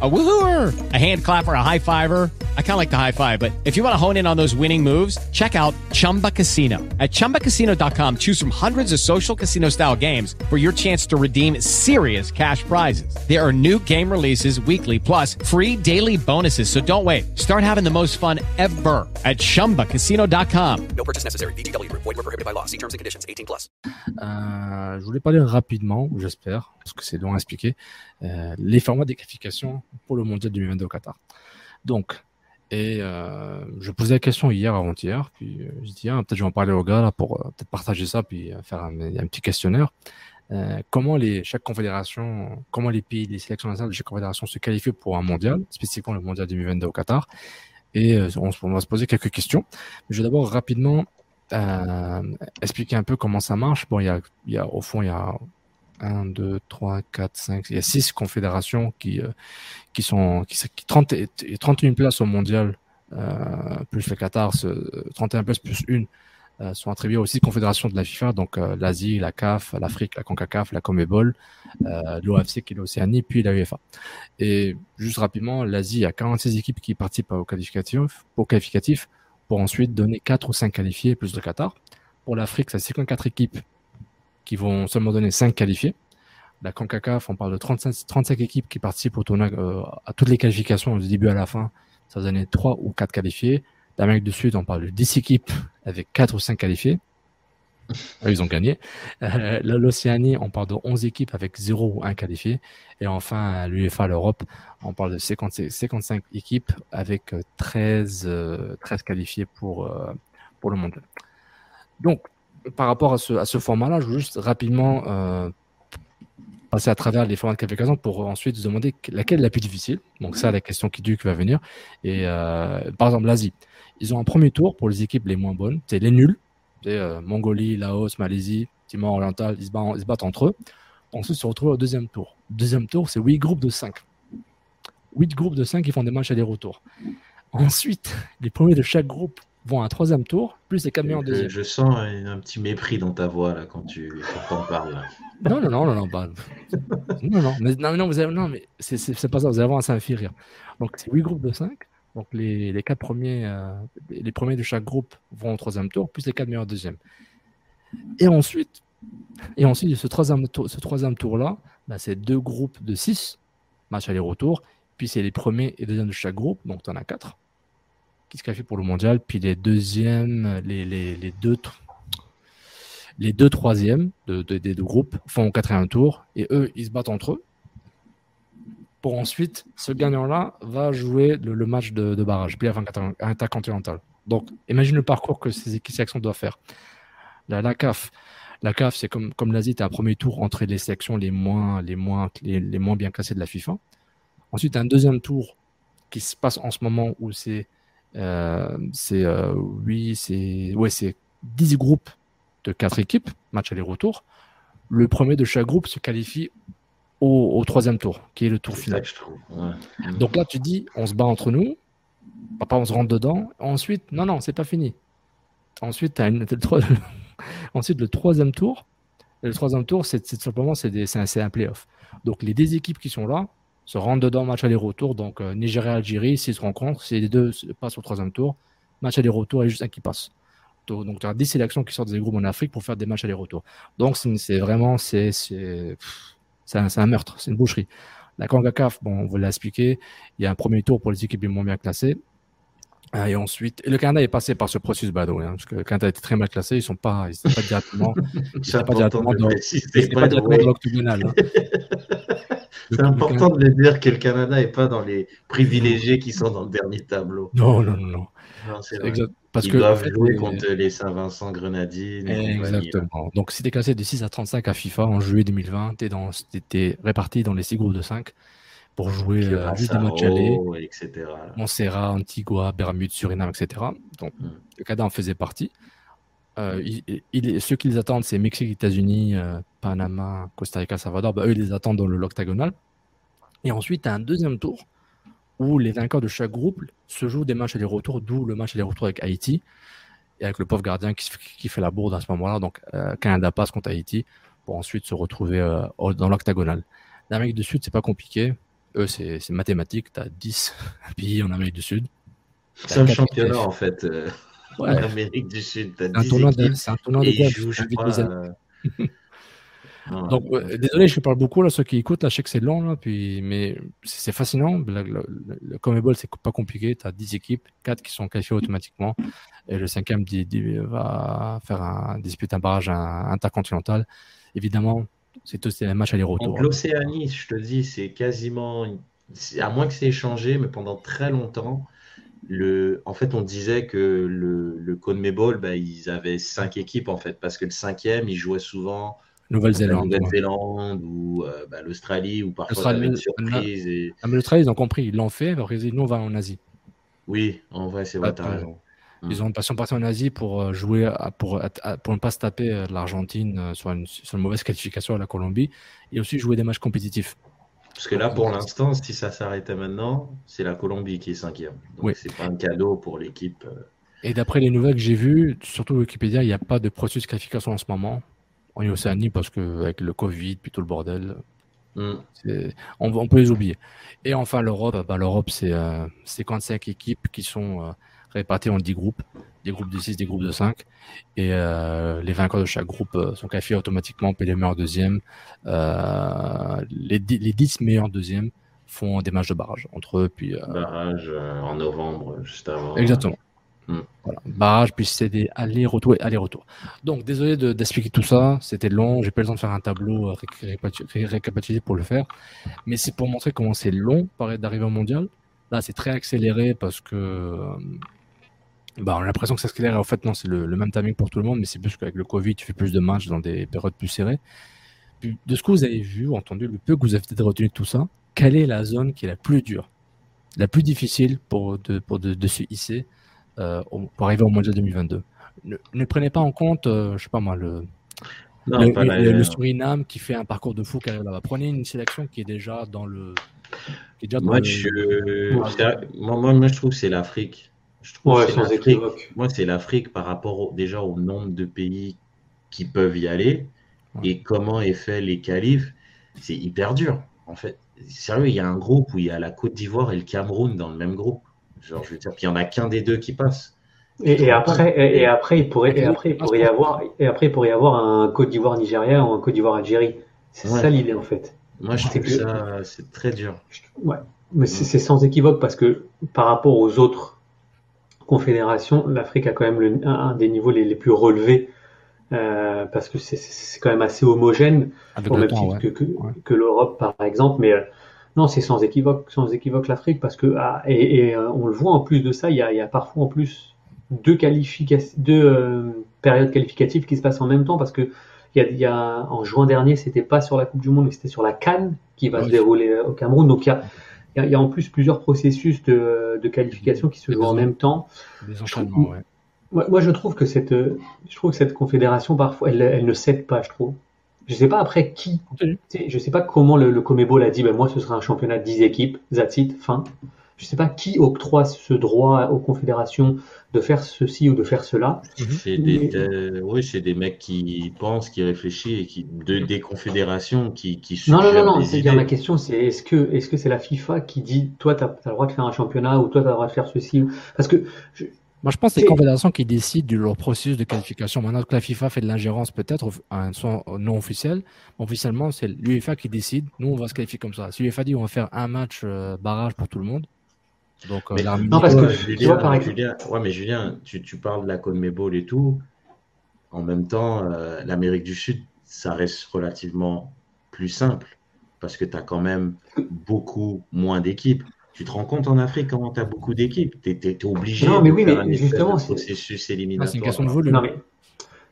A woohooer, a hand clapper, a high fiver. I kind of like the high five, but if you want to hone in on those winning moves, check out Chumba Casino. At ChumbaCasino.com, choose from hundreds of social casino style games for your chance to redeem serious cash prizes. There are new game releases weekly, plus free daily bonuses. So don't wait. Start having the most fun ever at ChumbaCasino.com. No purchase necessary. BGW. Void were prohibited by law. See terms and conditions. 18 plus. Euh, je voulais parler rapidement, j'espère, parce que c'est long à expliquer, euh, les formats de qualification pour le mondial 2022 au Qatar. Donc, et euh, je posais la question hier, avant-hier, puis euh, je dis, ah, peut-être je vais en parler aux gars là, pour euh, peut-être partager ça, puis faire un, petit questionnaire. Comment les, chaque confédération, comment les pays, les sélections nationales de chaque confédération se qualifient pour un mondial, spécifiquement le mondial 2022 au Qatar? Et on, va se poser quelques questions. Je vais d'abord rapidement expliquer un peu comment ça marche. Bon, il y a, y a au fond, il y a 1, 2, 3, 4, 5, il y a 6 confédérations qui, euh, qui sont qui, qui 30 et, et 31 places au mondial, euh, plus le Qatar, ce, 31 places plus une, euh, sont attribuées aux 6 confédérations de la FIFA, donc l'Asie, la CAF, l'Afrique, la CONCACAF, la CONMEBOL, euh, l'OFC qui est l'Océanie, puis la UEFA. Et juste rapidement, l'Asie, a 46 équipes qui participent au qualificatif, au qualificatif pour ensuite donner 4 ou 5 qualifiés plus le Qatar. Pour l'Afrique, c'est 54 équipes qui vont seulement donner 5 qualifiés. La CONCACAF, on parle de 35, 35 équipes qui participent au tournoi, euh, à toutes les qualifications du début à la fin. Ça va donner 3 ou 4 qualifiés. L'Amérique du Sud, on parle de 10 équipes avec 4 ou 5 qualifiés. Ils ont gagné. Euh, L'Océanie, on parle de 11 équipes avec 0 ou 1 qualifié. Et enfin, l'UEFA, l'Europe, on parle de 50, 55 équipes avec 13, euh, 13 qualifiés pour, euh, pour le mondial. Donc, par rapport à ce, à ce format-là, je veux juste rapidement euh, passer à travers les formats de qualification pour ensuite se demander laquelle est la plus difficile. Donc ça, la question qui, qui va venir. Et euh, par exemple, l'Asie. Ils ont un premier tour pour les équipes les moins bonnes. C'est les nuls. C'est euh, Mongolie, Laos, Malaisie, Timor oriental. Ils se, battent, ils se battent entre eux. Ensuite, ils se retrouvent au deuxième tour. Deuxième tour, c'est huit groupes de 5. Huit groupes de 5 qui font des matchs aller-retour. Ensuite, les premiers de chaque groupe vont à un troisième tour, plus les quatre meilleurs en Je, deuxième. je sens un, un petit mépris dans ta voix là quand tu quand t'en parles. là. Non, non, non, non, non, bah, non, non, mais, non, non, vous avez, non, mais c'est, pas ça, vous allez voir, ça me fait rire. Donc, c'est huit groupes de 5. Donc, les, les quatre premiers, euh, les premiers de chaque groupe vont au troisième tour, plus les quatre meilleurs deuxième. Et ensuite, et ensuite, ce troisième tour, ce troisième tour-là, bah, c'est deux groupes de 6, match aller-retour, puis c'est les premiers et deuxièmes de chaque groupe, donc tu en as quatre, qui se qualifient pour le mondial, puis les deuxièmes, les, deux, les deux troisièmes de, de- des deux groupes font au quatrième tour et eux, ils se battent entre eux. Pour ensuite, ce gagnant-là va jouer le, match de, de barrage, avant intercontinental. Donc, imagine le parcours que ces sélections doivent faire. La, CAF, la CAF, c'est comme, comme l'Asie, tu as un premier tour entre les sélections les moins, les, moins, les, moins bien classées de la FIFA. Ensuite, un deuxième tour qui se passe en ce moment où c'est c'est euh, oui, c'est ouais, c'est 10 groupes de 4 équipes, match aller-retour. Le premier de chaque groupe se qualifie au, au troisième tour, qui est le tour final. ouais. Donc là, tu dis, on se bat entre nous, papa, on se rentre dedans. Ensuite, non, non, c'est pas fini. Ensuite, une- le, trois- Ensuite, le troisième tour, le troisième tour, c'est simplement c'est un, c'est un playoff. Donc les deux équipes qui sont là se rentrent dedans, match aller-retour. Donc euh, Nigeria-Algérie, s'ils se rencontrent, si les deux se- passent au troisième tour, match aller-retour et juste un qui passe. Donc, tu as 10 sélections qui sortent des groupes en Afrique pour faire des matchs aller-retour. Donc c'est vraiment, c'est un, un meurtre, c'est une boucherie. La CONCACAF, bon, on vous l'a expliqué, il y a un premier tour pour les équipes les moins bien classées. Euh, Et ensuite, et le Canada est passé par ce processus bado, hein, parce que le Canada était très mal classé, ils sont pas, ils sont pas directement, ils sont pas directement dans, pas directement dans l'octogonal. hein. C'est important de le dire que le Canada n'est pas dans les privilégiés qui sont dans le dernier tableau. Non, non, non, non. Non, c'est. Parce Ils que, en doivent fait, jouer les- contre les Saint-Vincent Grenadines. là. Exactement. Donc, si tu es classé de 6 à 35 à FIFA en juillet 2020, tu es, réparti dans les 6 groupes de 5 pour jouer euh, juste des matchs allés. Montserrat, Antigua, Bermude, Suriname, etc. Donc, Mm. le Canada en faisait partie. Euh, il- il- ceux qui les attendent, c'est Mexique, États-Unis, euh, Panama, Costa Rica, Salvador. Bah, eux, ils les attendent dans le l'octagonal. Et ensuite, tu as un deuxième tour où les vainqueurs de chaque groupe se jouent des matchs aller-retour, d'où le match aller-retour avec Haïti et avec le pauvre gardien qui, qui fait la bourde à ce moment-là. Donc, euh, Canada passe contre Haïti pour ensuite se retrouver euh, dans l'octagonal. L'Amérique du Sud, c'est pas compliqué. Eux, c'est mathématique. Tu as 10 pays en Amérique du Sud. C'est un championnat en fait. Ouais. en Amérique du Sud, C'est un 10 tournoi de, c'est un tournoi je amis. euh, non, Donc, euh, désolé, je parle beaucoup là, ceux qui écoutent, là, je sais que c'est long, là, puis, mais c'est fascinant. Le, le, le Comebol, c'est pas compliqué. Tu as 10 équipes, 4 qui sont qualifiées automatiquement, et le cinquième di- di- va faire un, disputer un barrage un- intercontinental. Évidemment, c'est tous des matchs aller-retour. L'Océanie, je te dis, c'est quasiment, à moins que c'est échangé, mais pendant très longtemps, le, en fait, on disait que le, le CONMEBOL, bah, ils avaient cinq équipes en fait, parce que le cinquième, il jouait souvent la Nouvelle-Zélande. Nouvelle-Zélande ou euh, bah, l'Australie, ou parfois L'Australie, une surprise. Et... Ah, mais travail, ils ont compris, ils l'ont fait. Alors, ils disent, nous, on va en Asie. Oui, en vrai, c'est vrai, Ah, t'as t'as- raison. Ils ont passion partie en Asie pour euh, jouer, à- pour, à- pour ne pas se taper euh, l'Argentine sur une, sur une mauvaise qualification à la Colombie, et aussi jouer des matchs compétitifs. Parce que là, pour l'instant, si ça s'arrêtait maintenant, c'est la Colombie qui est cinquième. Donc, Oui. c'est pas un cadeau pour l'équipe. euh, Et d'après les nouvelles que j'ai vues, surtout Wikipédia, il n'y a pas de processus de qualification en ce moment en Océanie parce que avec le Covid, puis tout le bordel, hmm. on, on peut les oublier. Et enfin l'Europe, bah, l'Europe c'est euh, 55 équipes qui sont euh, réparties en 10 groupes, des groupes de 6, des groupes de 5. Et euh, les vainqueurs de chaque groupe euh, sont qualifiés automatiquement, puis les meilleurs deuxièmes. Euh, les, les 10 meilleurs deuxièmes font des matchs de barrage entre eux, puis euh, barrage euh, en novembre, juste avant. Exactement. Hmm. Voilà. Barrage, puis c'est des allers-retours et allers-retours. Donc, désolé de- d'expliquer tout ça. C'était long. J'ai pas eu le temps de faire un tableau euh, récapitulé pour le faire. Mais c'est pour montrer comment c'est long d'arriver au mondial. Là, c'est très accéléré parce que. Bah, on a l'impression que ça accélère. En fait, non, c'est le, le même timing pour tout le monde, mais c'est plus qu'avec le Covid, tu fais plus de matchs dans des périodes plus serrées. Puis, de ce que vous avez vu, entendu, le peu que vous avez peut-être retenu de tout ça, quelle est la zone qui est la plus dure, la plus difficile pour de, pour de, de se hisser euh, pour arriver au mondial 2022 ne, ne prenez pas en compte, euh, je sais pas moi, le, Non, le, pas la- le- le Suriname qui fait un parcours de fou qui arrive là-bas. Prenez une sélection qui est déjà dans le. Qui est déjà dans Moi, le- je... Ouais. c'est- moi, moi, moi, je trouve que c'est l'Afrique. Je trouve Ouais, que c'est sans l'Afrique. équivoque. Moi, c'est l'Afrique par rapport au- déjà au nombre de pays qui peuvent y aller Ouais. et comment est fait les qualifs. C'est hyper dur, en fait. Sérieux, il y a un groupe où il y a la Côte d'Ivoire et le Cameroun dans le même groupe. Genre, je veux dire, puis il n'y en a qu'un des deux qui passe. Et, et après, et, et après, il pourrait, et après, il pourrait y avoir, et après, il pourrait y avoir un Côte d'Ivoire Nigeria ou un Côte d'Ivoire Algérie. C'est Ouais. ça l'idée en fait. Moi, je C'est trouve que- ça, c'est très dur. Ouais. Mais c'est c'est sans équivoque parce que par rapport aux autres confédérations, l'Afrique a quand même le- un, des niveaux les, les plus relevés euh, parce que c'est- quand même assez homogène avec au le même temps, ouais. que, que, Ouais. que l'Europe par exemple. Mais euh, non, c'est sans équivoque, sans équivoque l'Afrique parce que ah, et, et, euh, on le voit en plus de ça, il y a, il y a parfois en plus deux qualifications, deux périodes qualificatives qui se passent en même temps parce que il y a, il y a en juin dernier, c'était pas sur la Coupe du Monde, mais c'était sur la Cannes qui va se dérouler au Cameroun. Donc il y a, il y a, il y a en plus plusieurs processus de, de qualification qui se jouent en même temps. Des enchaînements, ouais. Moi, moi, je trouve que cette, je trouve que cette confédération parfois, elle, elle ne cède pas, je trouve. Je sais pas après qui, Continue. tu sais, je sais pas comment le, le Comebol a dit, ben moi ce sera un championnat de 10 équipes, that's it, fin. Je sais pas qui octroie ce droit aux confédérations de faire ceci ou de faire cela. C'est des, Mais- des- oui, c'est des mecs qui pensent, qui réfléchissent et qui, de, des confédérations qui, qui Non, non, non, non, c'est-à-dire idées. ma question c'est est-ce que est-ce que c'est la FIFA qui dit toi tu as, le droit de faire un championnat ou toi tu as le droit de faire ceci ou- parce que je- Moi, je pense que c'est C'est- les confédérations qui décident de leur processus de qualification. Maintenant que la FIFA fait de l'ingérence, peut-être, un son non officiel, officiellement, c'est l'UEFA qui décide. Nous, on va se qualifier comme ça. Si l'UEFA dit on va faire un match euh, barrage pour tout le monde, donc euh, Mais- Non, parce que Ouais, tu Julien, vois, par exemple- Julien, ouais, mais Julien, tu, tu parles de la CONMEBOL et tout. En même temps, euh, l'Amérique du Sud, ça reste relativement plus simple. parce que tu as quand même beaucoup moins d'équipes. Tu te rends compte en Afrique comment tu as beaucoup d'équipes? Tu es, obligé non, mais de oui, faire mais justement, c'est- processus éliminatoire. Ah, c'est une question de volume. Non, mais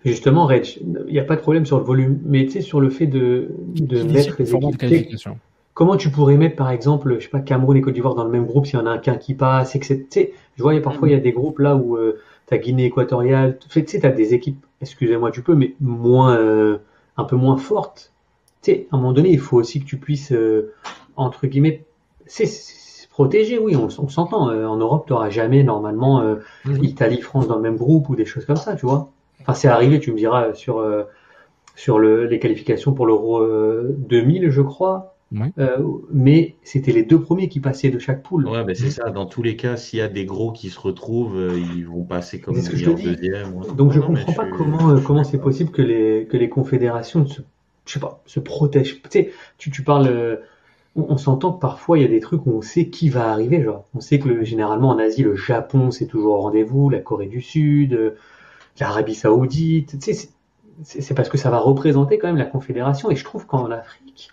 justement, Reg, il n'y a pas de problème sur le volume, mais tu sais, sur le fait de, de mettre les équipes. Comment tu pourrais mettre, par exemple, je sais pas, Cameroun et Côte d'Ivoire dans le même groupe s'il y en a un qu'un qui passe, etc. Tu sais, je vois, il y a parfois, il y a des groupes là où tu as Guinée équatoriale, tu sais, tu as des équipes, excusez-moi, tu peux, mais moins, euh, un peu moins fortes. Tu sais, à un moment donné, il faut aussi que tu puisses, euh, entre guillemets, c'est protéger, oui, on, on s'entend. Euh, en Europe, tu n'auras jamais, normalement, euh, Mhm. Italie, France dans le même groupe ou des choses comme ça, tu vois. Enfin, c'est arrivé, tu me diras, sur, euh, sur le, les qualifications pour l'Euro euh, 2000, je crois. Ouais. Euh, mais c'était les deux premiers qui passaient de chaque poule. Ouais, mais c'est ça. Dans tous les cas, s'il y a des gros qui se retrouvent, euh, ils vont passer comme meilleur deuxième. ouais. Donc je Non, mais comprends pas je- comment euh, comment c'est possible que les que les confédérations se je sais pas se protègent. Tu sais, tu, tu parles euh, on, on s'entend que parfois il y a des trucs où on sait qui va arriver genre. On sait que le- généralement en Asie le Japon c'est toujours au rendez-vous, la Corée du Sud, euh, l'Arabie Saoudite, tu sais c'est parce que ça va représenter quand même la confédération et je trouve qu'en Afrique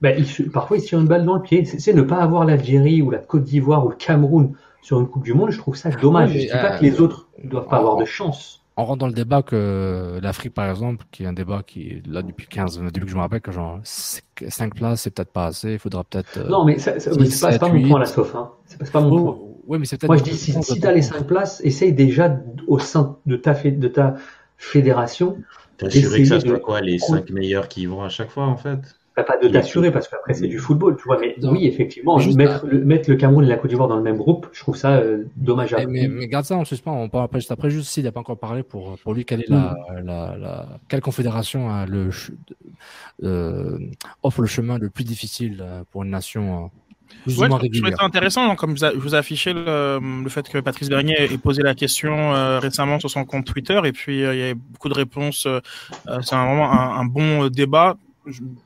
ben, il se- parfois ils se tirent une balle dans le pied. C'est ne pas avoir l'Algérie ou la Côte d'Ivoire ou le Cameroun sur une Coupe du Monde, je trouve ça dommage. Je dis pas euh, que les autres ne doivent pas en- avoir de chance. On rentre dans le débat que l'Afrique, par exemple, qui est un débat qui est là depuis 15, depuis que je me rappelle, que genre 5 places, c'est peut-être pas assez, il faudra peut-être. euh, Non, mais ça, ça- c'est pas, mon point, la sauf. Hein. C'est pas, mon point. ouais, mais c'est peut-être. Moi, je dis, si, si tu as les 5 places, essaye déjà au sein de ta, de ta fédération, T'assurer que ça soit de- quoi, les cinq meilleurs qui y vont à chaque fois, en fait? Pas pas de t'assurer, parce qu'après, c'est du football, tu vois. Mais Non. oui, effectivement, Juste mettre, le, mettre le Cameroun et la Côte d'Ivoire dans le même groupe, je trouve ça euh, Mais, dommageable. mais, mais garde ça en suspens, on parle après juste après, juste s'il n'a pas encore parlé pour, pour lui, quelle est la, Mm. la, la, quelle confédération a le, euh, offre le chemin le plus difficile euh, pour une nation euh, plus Ouais, ou moins je trouvais régulière? ça intéressant, hein, comme vous a- je vous ai affiché le, le fait que Patrice Bernier ait posé la question euh, récemment sur son compte Twitter, et puis euh, il y avait beaucoup de réponses. euh, euh, c'est un- vraiment un, un bon euh, débat.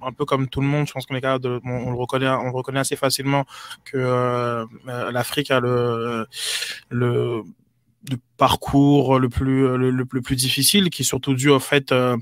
Un peu comme tout le monde, je pense qu'on est capable on, le reconnaît, on reconnaît assez facilement que euh, euh, l'Afrique a le, le, parcours le plus le, plus difficile, qui est surtout dû au fait, euh,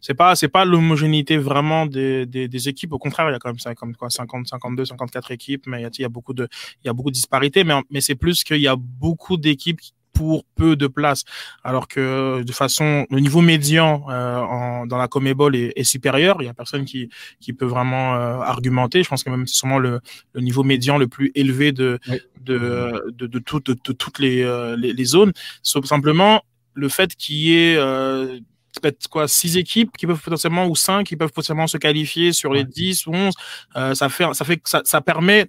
c'est pas c'est pas l'homogénéité vraiment des, des, des équipes. Au contraire, il y a quand même ça, comme quoi 50, 52, 54 équipes, mais il y a, il y a beaucoup de il y a beaucoup de disparités, mais mais c'est plus qu'il y a beaucoup d'équipes pour peu de place, alors que de façon le niveau médian euh, en, dans la Comebol est, est supérieur. Il y a personne qui qui peut vraiment euh, argumenter. Je pense que même c'est sûrement le, le niveau médian le plus élevé de Oui. de, de, de, toutes- de, de toutes les, euh, les, les zones. Sauf simplement le fait qu'il y ait euh, peut-être quoi six équipes qui peuvent potentiellement ou cinq qui peuvent potentiellement se qualifier sur les 10 ou 11 euh, ça fait ça fait ça permet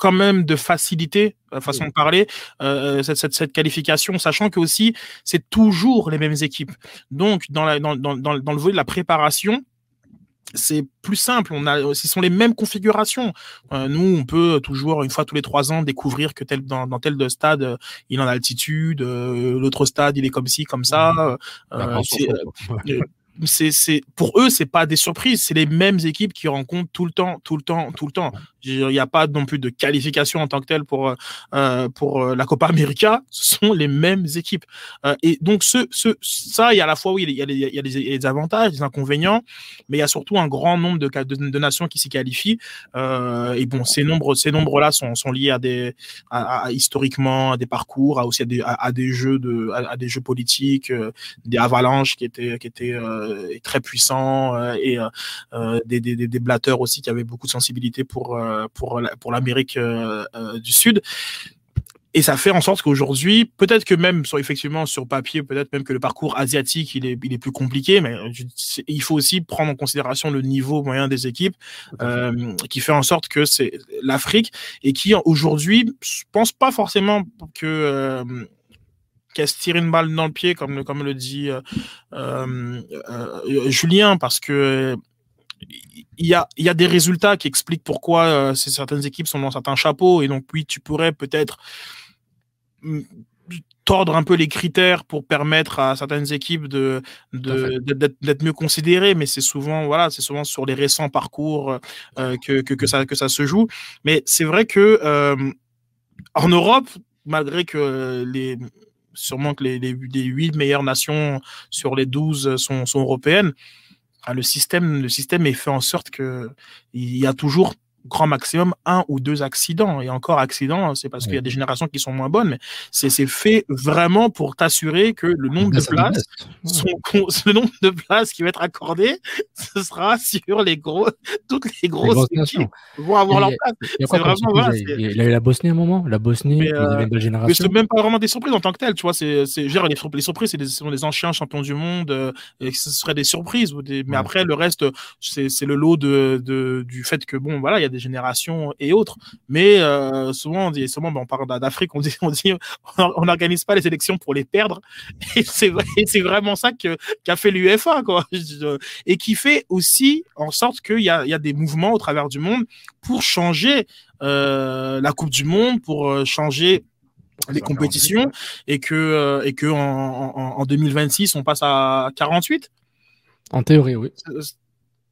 quand même de faciliter la façon de parler euh, cette, cette, cette qualification sachant que aussi c'est toujours les mêmes équipes donc dans la dans, dans, dans, dans le volet de la préparation c'est plus simple. On a, ce sont les mêmes configurations. Euh, nous, on peut toujours une fois tous les trois ans découvrir que tel dans, dans tel de stade, euh, il est en altitude, euh, l'autre stade, il est comme ci, comme ça. Euh, euh, c'est, c'est, pour eux, c'est pas des surprises, c'est les mêmes équipes qui rencontrent tout le temps, tout le temps, tout le temps. Il n'y a pas non plus de qualification en tant que telle pour euh, pour euh, la Copa América. Ce sont les mêmes équipes. Euh, et donc ce, ce, ça, il y a à la fois oui, il y a, les, il y a les, les avantages, les inconvénients, mais il y a surtout un grand nombre de, de, de nations qui s'y qualifient. Euh, et bon, ces nombres, ces nombres-là sont, sont liés à des, à, à- historiquement, à des parcours, à aussi à des, à, des jeux de, à, des jeux politiques, euh, des avalanches qui étaient, qui étaient euh, très puissants euh, et euh, euh, des, des, des, blatteurs aussi qui avaient beaucoup de sensibilité pour, euh, pour, la- pour l'Amérique euh, euh, du Sud. Et ça fait en sorte qu'aujourd'hui, peut-être que même sur effectivement sur papier, peut-être même que le parcours asiatique il est, il est plus compliqué, mais il faut aussi prendre en considération le niveau moyen des équipes, euh, qui fait en sorte que c'est l'Afrique et qui aujourd'hui, je pense pas forcément que euh, qu'elle se tire une balle dans le pied, comme le, comme le dit euh, euh, euh, Julien, parce que il y a, y a des résultats qui expliquent pourquoi euh, certaines équipes sont dans certains chapeaux. Et donc, oui, tu pourrais peut-être mm, tordre un peu les critères pour permettre à certaines équipes de d'être d'être mieux considérées. Mais c'est souvent voilà c'est souvent sur les récents parcours euh, que, que que ça que ça se joue. Mais c'est vrai que euh, en Europe malgré que les sûrement que les, les, les 8 meilleures nations sur les 12 sont, sont européennes ah, le système, le système est fait en sorte que il y a toujours grand maximum un ou deux accidents. Et encore accidents, c'est parce qu'il y a des générations qui sont moins bonnes, mais c'est fait vraiment pour t'assurer que le nombre de places, le nombre de places qui va être accordé, ce sera sur les gros, toutes les grosses équipes vont avoir leur place. Il y, a eu la Bosnie à un moment, la Bosnie, mais, euh, génération. Mais c'est même pas vraiment des surprises en tant que tel, tu vois. C'est, les, les surprises, c'est des, sont des anciens champions du monde, euh, et ce serait des surprises. mais après, le reste, c'est le lot de, de, du fait que bon, voilà, il y a des générations et autres. Mais euh, souvent, on dit, souvent, ben, on parle d'Afrique, on dit, on dit, on n'organise pas les élections pour les perdre. Et c'est c'est vraiment ça que qu'a fait l'UEFA, quoi. Et qui fait aussi en sorte qu'il y a, il y a des mouvements au travers du monde pour changer euh, la Coupe du Monde, pour euh, changer les compétitions et que et que en, en, en 2026 on passe à 48 en théorie oui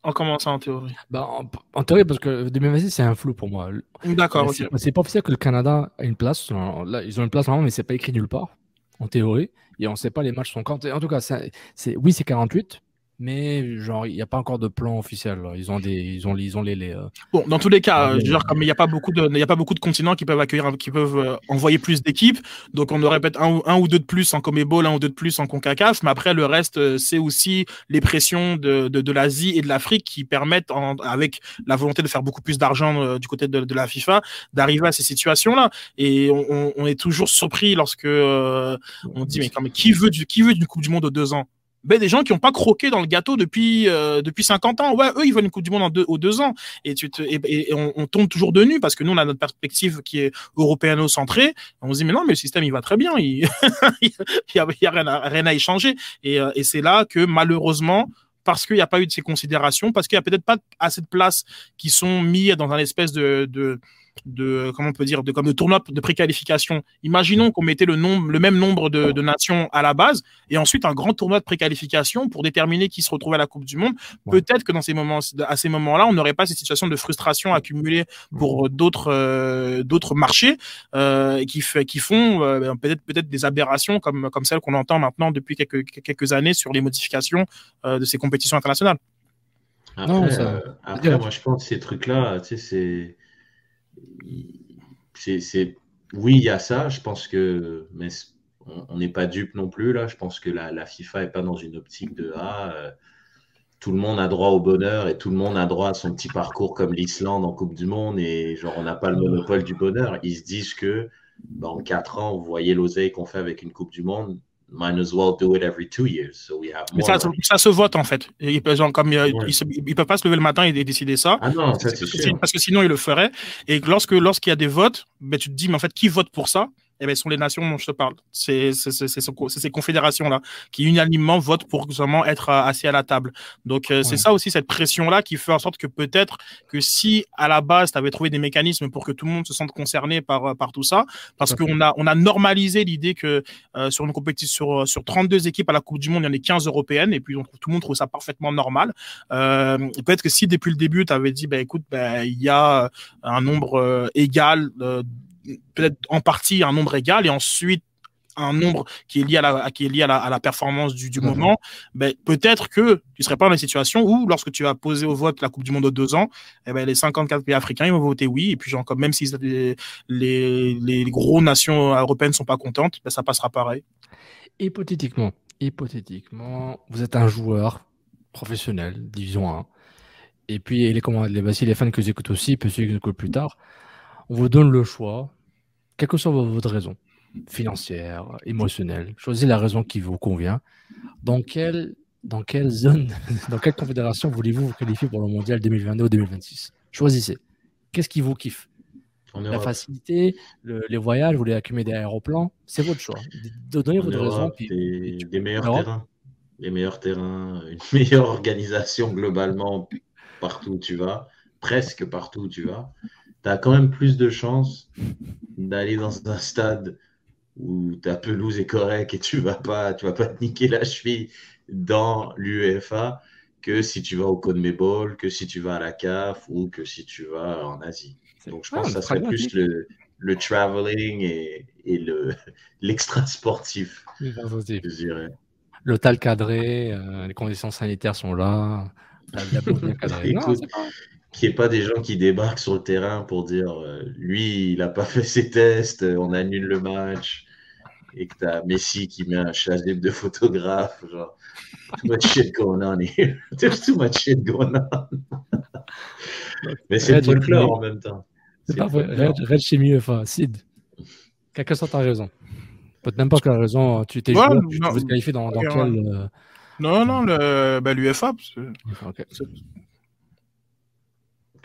en commençant en théorie bah, en, théorie, parce que 2026, c'est un flou pour moi. D'accord, C'est pas officiel que le Canada a une place. Là, ils ont une place normalement, mais c'est pas écrit nulle part, en théorie. Et on sait pas, les matchs sont quand. En tout cas, c'est oui, c'est 48, mais genre il n'y a pas encore de plan officiel. Ils ont des, ils ont, ils ont les, les euh, Bon, dans tous les cas, veux dire, comme il n'y a pas beaucoup de, il a pas beaucoup de continents qui peuvent accueillir, qui peuvent euh, envoyer plus d'équipes, donc on aurait peut-être un, un, ou deux de plus en Comebol, un ou deux de plus en Concacaf, mais après le reste, euh, c'est aussi les pressions de, de, de l'Asie et de l'Afrique qui permettent, en, avec la volonté de faire beaucoup plus d'argent du côté de, de, la FIFA, d'arriver à ces situations-là. Et on, on, est toujours surpris lorsque on dit mais, quand, qui veut du, qui veut d'une Coupe du Monde de deux ans? Ben, des gens qui n'ont pas croqué dans le gâteau depuis euh, depuis 50 ans. Ouais, eux, ils veulent une Coupe du Monde en deux, aux deux ans. Et, tu te, et, on, on, tombe toujours de nu parce que nous, on a notre perspective qui est européano-centrée. On se dit, mais non, mais le système, il va très bien. Il n'y a, y a rien, à, rien à échanger. Et, euh, et c'est là que, malheureusement, parce qu'il n'y a pas eu de ces considérations, parce qu'il n'y a peut-être pas assez de places qui sont mises dans un espèce de, de de comment on peut dire de comme de tournoi de préqualification. Imaginons qu'on mettait le nombre le même nombre de, de, nations à la base et ensuite un grand tournoi de préqualification pour déterminer qui se retrouve à la Coupe du Monde. Peut-être que dans ces moments à ces moments-là, on n'aurait pas cette situation de frustration accumulée pour d'autres euh, d'autres marchés euh, qui fait qui font euh, peut-être peut-être des aberrations comme comme celles qu'on entend maintenant depuis quelques quelques années sur les modifications euh, de ces compétitions internationales. Après, non, ça... après moi je pense que ces trucs-là, tu sais, c'est c'est, oui, il y a ça. Je pense que, mais on n'est pas dupe non plus là. Je pense que la, FIFA est pas dans une optique de ah, euh, tout le monde a droit au bonheur et tout le monde a droit à son petit parcours comme l'Islande en Coupe du Monde et genre on n'a pas le monopole du bonheur. Ils se disent que dans quatre ans, vous voyez l'oseille qu'on fait avec une Coupe du Monde, might as well do it every two years. So we have Mais ça, ça, se vote en fait. Il peut, genre, comme, euh, peut pas se lever le matin et décider ça. Ah non, ça, c'est Parce que sinon il le ferait. Et lorsque lorsqu'il y a des votes, ben, tu te dis mais en fait qui vote pour ça? Eh bien, ce sont les nations dont je te parle. C'est ces confédérations-là qui unanimement votent pour justement être euh, assis à la table. Donc, euh, c'est ça aussi, cette pression-là qui fait en sorte que peut-être que si à la base, tu avais trouvé des mécanismes pour que tout le monde se sente concerné par, euh, par tout ça, parce qu'on a, on a normalisé l'idée que sur une compétition, sur, sur 32 équipes à la Coupe du Monde, il y en a 15 européennes, et puis on, tout le monde trouve ça parfaitement normal. Euh, peut-être que si depuis le début, tu avais dit, bah, écoute, bah, il y a un nombre égal peut-être en partie un nombre égal et ensuite un nombre qui est lié à la, qui est lié à la, à la performance du, du mhm. moment, ben, peut-être que tu serais pas dans une situation où, lorsque tu vas poser au vote la Coupe du Monde de deux ans, eh ben, les 54 pays africains, ils vont voter oui. Et puis, genre, même si les, les, les gros nations européennes sont pas contentes, ben, ça passera pareil. Hypothétiquement, hypothétiquement, vous êtes un joueur professionnel, division 1. Et puis, les, comment, les, les fans que j'écoute aussi, peut ceux qui plus tard, on vous donne le choix quelle que soit votre raison, financière, émotionnelle, choisissez la raison qui vous convient. Dans quelle, dans quelle zone, dans quelle confédération voulez-vous vous qualifier pour le mondial 2022 ou 2026 Choisissez. Qu'est-ce qui vous kiffe? La facilité, les voyages, vous voulez accumuler des aéroplans, c'est votre choix. Donnez votre raison. des, meilleurs terrains. Les meilleurs terrains, une meilleure organisation globalement partout où tu vas, presque partout où tu vas tu as quand même plus de chances d'aller dans un stade où ta pelouse est correcte et tu vas pas, tu vas pas te niquer la cheville dans l'UEFA que si tu vas au CONMEBOL, que si tu vas à la CAF ou que si tu vas en Asie. Donc je pense que ça serait plus le, le traveling et, et le l'extra sportif, je dirais. L'hôtel cadré, euh, les conditions sanitaires sont là. La, la cadrée. Écoute, qu'il n'y ait pas des gens qui débarquent sur le terrain pour dire euh, lui, il n'a pas fait ses tests, euh, on annule le match. Et que tu as Messi qui met un chasuble de photographe. Genre, too much shit going on here. There's too much shit going on. Mais c'est le folklore en même temps. C'est folklore. Red, chez UEFA, Sid. Quelque sorte, t'as raison. Peut-être même pas que t'as raison. Tu t'es Ouais, joueur, tu veux te qualifier dans, dans quel. ouais. euh, Non, non, le, bah, l'UFA.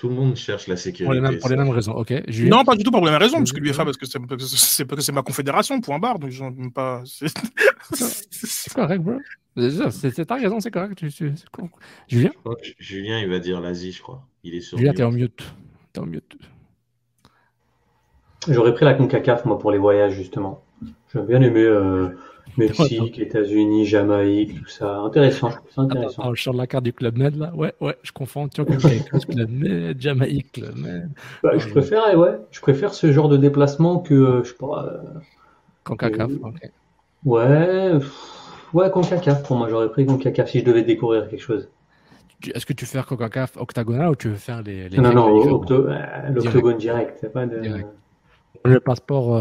Tout le monde cherche la Pour les sécurité. mêmes, pour les mêmes raisons. Ok. Julien Non, pas du tout pour la même raison, parce que Julien l'UFA, parce que c'est ma confédération, point barre. Donc, j'en pas. c'est- correct, bro. C'est ça, c'est- c'est- T'as raison, c'est correct. Julien Julien, il va dire l'Asie, je crois. Il est sur Julien, t'es en mute. T'es en mute. J'aurais pris la CONCACAF, moi, pour les voyages, justement. J'aurais bien aimé euh, Mexique, États-Unis, Jamaïque, tout ça. Intéressant, je intéressant. attends, je sors la carte du Club Med là. Ouais, ouais, je confonds. Tu vois, Club Med, Jamaïque, Club Med. Bah, je préfère, eh ouais, je préfère ce genre de déplacement que, euh, je sais pas, euh, Concacaf, Euh, ok. ouais, pff, ouais, CONCACAF, pour moi, j'aurais pris CONCACAF si je devais découvrir quelque chose. Est-ce que tu veux faire Concacaf octagonal ou tu veux faire les. les Non, non, euh, l'octogone direct, c'est pas de... Direct. Le passeport.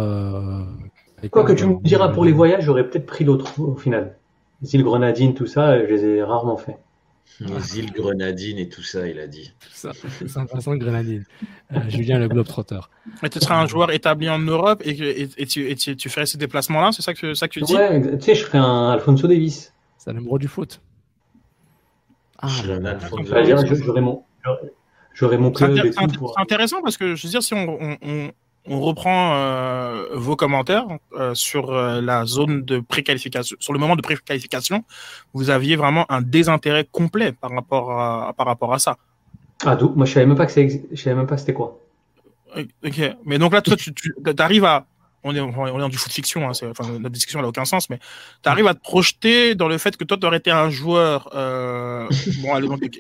Euh... Quoi que tu me euh, diras pour les voyages, j'aurais peut-être pris l'autre au final. Les îles Grenadines, tout ça, je les ai rarement fait. Les îles Grenadines et tout ça, il a dit. Ça, Saint-Vincent Grenadine. Euh, Julien le Globetrotter. Mais tu seras un joueur établi en Europe et, que- et, et tu, et tu, tu ferais ces déplacements-là, c'est ça que, ça que tu dis? Ouais, tu sais, je ferais un Alfonso Davis. C'est un numéro du foot. Ah, j'aurais mon, mon C'est club et c'est tout intéressant parce que je veux dire, si on, on, on, on reprend euh, vos commentaires euh, sur euh, la zone de préqualification, sur le moment de préqualification, vous aviez vraiment un désintérêt complet par rapport à, par rapport à ça. Ah, d'où? Moi, je savais même pas que je savais même pas c'était quoi. Ok, mais donc là, toi, tu, tu arrives à. On est, on est dans du foot fiction, hein, c'est- enfin, notre discussion n'a aucun sens, mais tu arrives à te projeter dans le fait que toi, tu aurais été un joueur. Euh... Bon, allez, donc,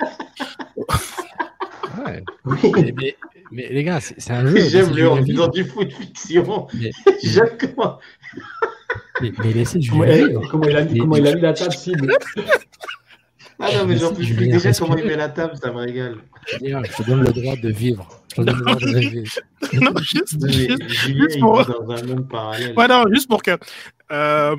Ouais. Oui. Mais, mais- les gars, c'est un jeu. J'aime le dans vivre. du foot fiction. Mais, J'aime comment. mais, mais laissez Comment, a- vivre. comment il a, Mais- comment il a mis la table cible Ah non, mais j'en peux plus. Déjà, respire. comment il met la table, ça me régale. Julien, je te donne le droit de vivre. Je te donne le droit de rêver. non, juste, Non, mais juste- Julien, juste il pour- vit dans un monde parallèle. Ouais, non, juste pour que. euh,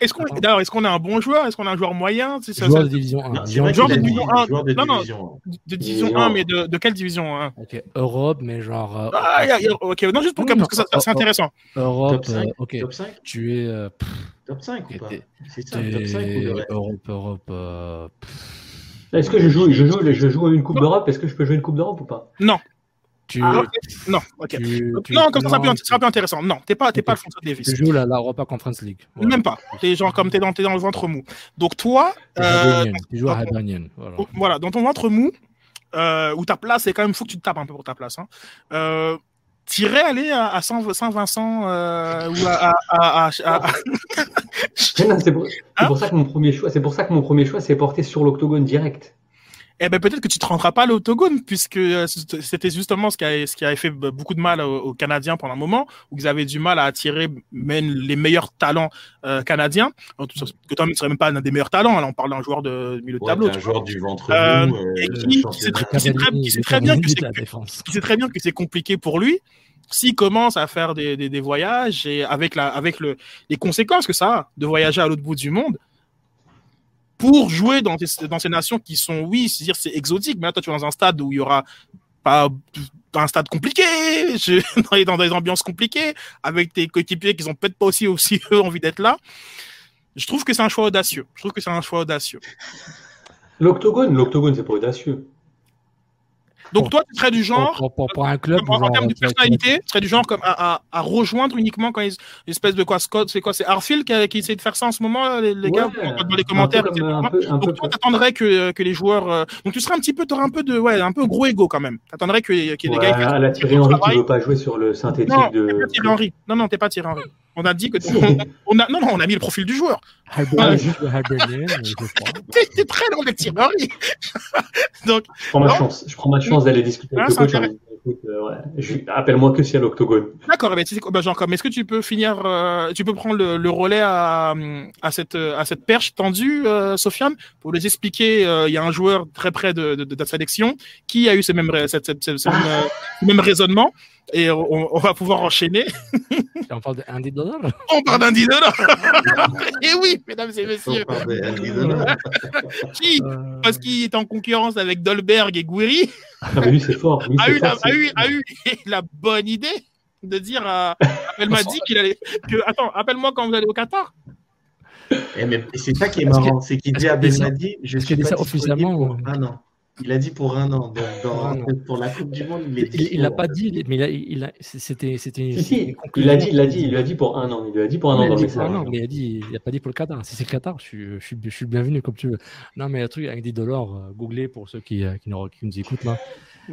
Est-ce qu'on est-ce qu'on est un bon joueur? Est-ce qu'on est un joueur moyen? C'est ça- Joueur ça- de division 1. Non, c'est Division vrai Joueur de a division un. joueur de Non, non. de division Division 1, un. mais de, de quelle division hein Ok, Europe, mais genre. euh, ah, y a- y a- Ok, non, juste pour que, Non, parce que c'est intéressant. Europe, Top 5 euh, ok. Top 5 Tu es. euh, pff, Top 5 ou pas? C'est ça, top 5 ou Europe, Europe. euh, Est-ce que je joue, je joue, je joue une Coupe d'Europe? Est-ce que je peux jouer une Coupe d'Europe ou pas? Non, tu, Ah, non, ok. tu, tu- non, comme ça, ça sera non, plus, ça sera plus intéressant. Non, t'es pas, t'es pas Alfonso Davis. Tu joues la, la Europa Conference League. Voilà. Même pas. T'es genre comme t'es dans, t'es dans le ventre mou. Donc toi, Tu euh, joues à dans ton- Hibernian. Voilà. Oh, voilà, dans ton ventre mou, euh, où ta place, c'est quand même, faut que tu te tapes un peu pour ta place. Hein. Euh, T'irais aller à, à Saint- Saint-Vincent euh, ou à, à, à- à- à- Mais non, C'est pour, Hein ça que mon premier choix, c'est pour ça que mon premier choix s'est porté sur l'octogone direct. Eh ben peut-être que tu te rendras pas à l'autogone puisque euh, c'était justement ce qui a ce qui avait fait beaucoup de mal aux, aux Canadiens pendant un moment où ils avaient du mal à attirer même les meilleurs talents euh, canadiens. En tout cas, Que toi ne serais même pas un des meilleurs talents. Là, on parle d'un joueur de milieu de Ouais, tableau. un vois. joueur du ventre Euh, euh, et qui- sait très- bien que c'est la défense. il sait très bien que c'est compliqué pour lui s'il commence à faire des, des, des voyages et avec, la, avec le, les conséquences que ça a de voyager à l'autre bout du monde pour jouer dans, ces nations qui sont, oui, c'est-à-dire c'est exotique, mais là, toi, tu es dans un stade où il y aura pas un stade compliqué, je- dans des ambiances compliquées, avec tes coéquipiers qui n'ont peut-être pas aussi, aussi eux envie d'être là. Je trouve que c'est un choix audacieux. Je trouve que c'est un choix audacieux. L'octogone, l'octogone, c'est pas audacieux. Donc, toi, tu serais du genre. Pour, pour, pour un club. en, genre, termes de personnalité, tu serais du genre comme à, à, à rejoindre uniquement quand ils, une espèce de quoi Scott, c'est quoi C'est Arfield qui, qui essaie de faire ça en ce moment, les, les Ouais, gars, dans les commentaires. un peu etc. comme- un peu- un peu donc toi, t'attendrais que, que les joueurs. euh, donc tu serais un petit peu, t'aurais un peu de, ouais, un peu gros ego quand même. T'attendrais que- qu'il y ait des Ouais, gars. qui à la Thierry Henry qui veut pas jouer sur le synthétique Non, de. pas Thierry Henry. Non, non, t'es pas Thierry Henry. On a dit que on, on a, non, non, on a mis le profil du joueur. Euh. T'es très Thierry Henry. donc Je prends ma Non. chance. Je prends ma chance d'aller discuter Ah, avec c'est le coach. écoute, euh, ouais. Appelle-moi que si à l'octogone. D'accord, eh ben, tu sais ben, est-ce que tu peux finir, euh, tu peux prendre le, le relais à, à, cette, à cette perche tendue, euh, Sofiane, pour les expliquer, euh, il y a un joueur très près de, de, de ta sélection qui a eu ce même, ré- cette, cette- cette- ce même, ce même raisonnement, et on, on va pouvoir enchaîner. On parle de Andy Dollar On parle d'un dealer Et oui, mesdames et messieurs. On parle d'Andy Dollar. Qui Parce qu'il est en concurrence avec Dolberg et Gouiri, Ah, mais lui, c'est fort. Lui, a eu, la, a, eu, a eu la bonne idée de dire à, elle m'a dit qu'il allait que attends appelle-moi quand vous allez au Qatar Eh, mais c'est ça qui est marrant, c'est qu'il dit à ça- Belmadi, je suis pas officiellement ou- un an. Il a dit pour un an. Donc, dans- Pour un la Coupe du Monde, il est Il il l'a pas dit, mais il a- il a- c'était c'était Si, si, une il l'a dit, il l'a dit, il lui a dit pour un an. Il lui a dit pour un an dans le un an, mais il a dit, il a pas dit pour le Qatar. Si c'est le Qatar, je suis, je suis, je suis bienvenu comme tu veux. Non, mais le truc avec des dollars, euh, googlez pour ceux qui, euh, qui, nous, qui nous écoutent là.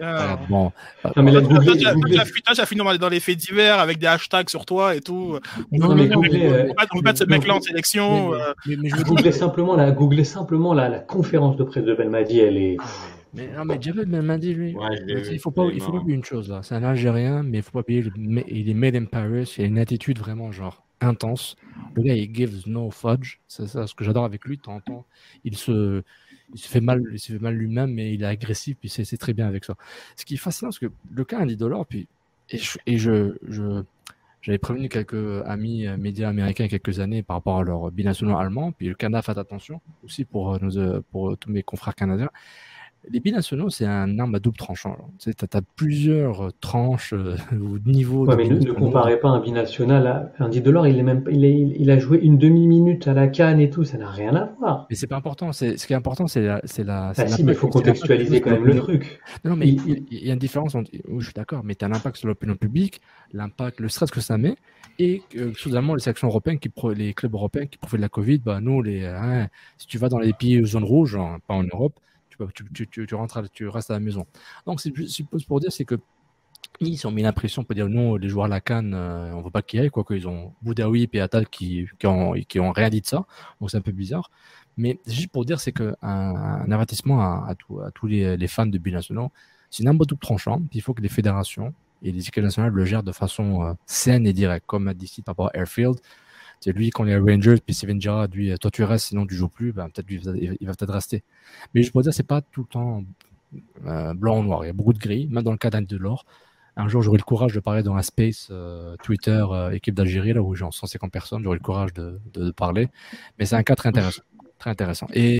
Euh, bon, euh, Non, mais là, Toi, googlez, tu as- googlez. tu as fui- toi, tu as fini dans, dans les faits divers avec des hashtags sur toi et tout. Non, mais googlez, on euh, peut pas- on pas de ce mec-là en sélection. mais- euh, mais, mais je veux dire, Googlez simplement la, googlez simplement la, la conférence de presse de Belmadi. Elle est. mais, non, mais Javel m'a dit, lui, Ouais, il faut pas, il faut pas oublier une chose là. C'est un Algérien, mais il faut pas oublier, le- il est made in Paris. Il a une attitude vraiment genre intense. Le gars, il gives no fudge. C'est ça, ce que j'adore avec lui. Temps, il se, il se fait mal, il se fait mal lui-même, mais il est agressif, puis c'est c'est très bien avec ça. Ce qui est fascinant, parce que le cas Andy Dollar, puis et je, j'avais prévenu quelques amis euh, médias américains quelques années par rapport à leur binationaux allemands, puis le Canada fait attention aussi pour euh, nos, euh, pour tous mes confrères canadiens. Les binationaux, c'est un arme à double tranchant. Tu t'as plusieurs euh, tranches euh, ou niveaux. Ouais, mais ne, comparez pas un binational à Andy Delors. Il est même, il, est- il a joué une demi-minute à la canne et tout. Ça n'a rien à voir. Mais c'est pas important. Ce qui est important, c'est la, la. Ah si, mais il faut contextualiser quand même le truc. Non, non, mais Il- il, il y a une différence entre. Oui, je suis d'accord, mais tu as l'impact sur l'opinion publique, l'impact, le stress que ça met, et que soudainement, les sélections européennes, qui pro- les clubs européens qui profitent de la Covid, bah, nous, les, hein, si tu vas dans les pays zone rouge, hein, pas en Europe, tu, rentres, tu restes à la maison. Donc, c'est juste suppose pour dire, c'est que ils ont mis l'impression pour dire non, les joueurs à la Cannes, euh, on veut pas qu'ils aillent, quoi qu'ils ont Boudaoui et Attal qui, qui, ont, rien dit de ça, donc c'est un peu bizarre. Mais juste pour dire, c'est que un, avertissement à, tous les, fans de binationaux, c'est une double tranchant. Il faut que les fédérations et les équipes nationales le gèrent de façon euh, saine et directe, comme a dit par rapport à Airfield. C'est lui, quand les Rangers, puis Steven Gerrard, lui, toi tu restes, sinon tu joues plus, ben, peut-être lui, il il va peut-être rester. Mais je pourrais dire, c'est pas tout le temps euh, blanc ou noir. Il y a beaucoup de gris, même dans le cas d'Anne Delors. Un jour, j'aurai le courage de parler dans un space euh, Twitter, euh, équipe d'Algérie, là où j'ai 150 personnes, j'aurai le courage de, de, de parler. Mais c'est un cas très intéressant. Très intéressant. Et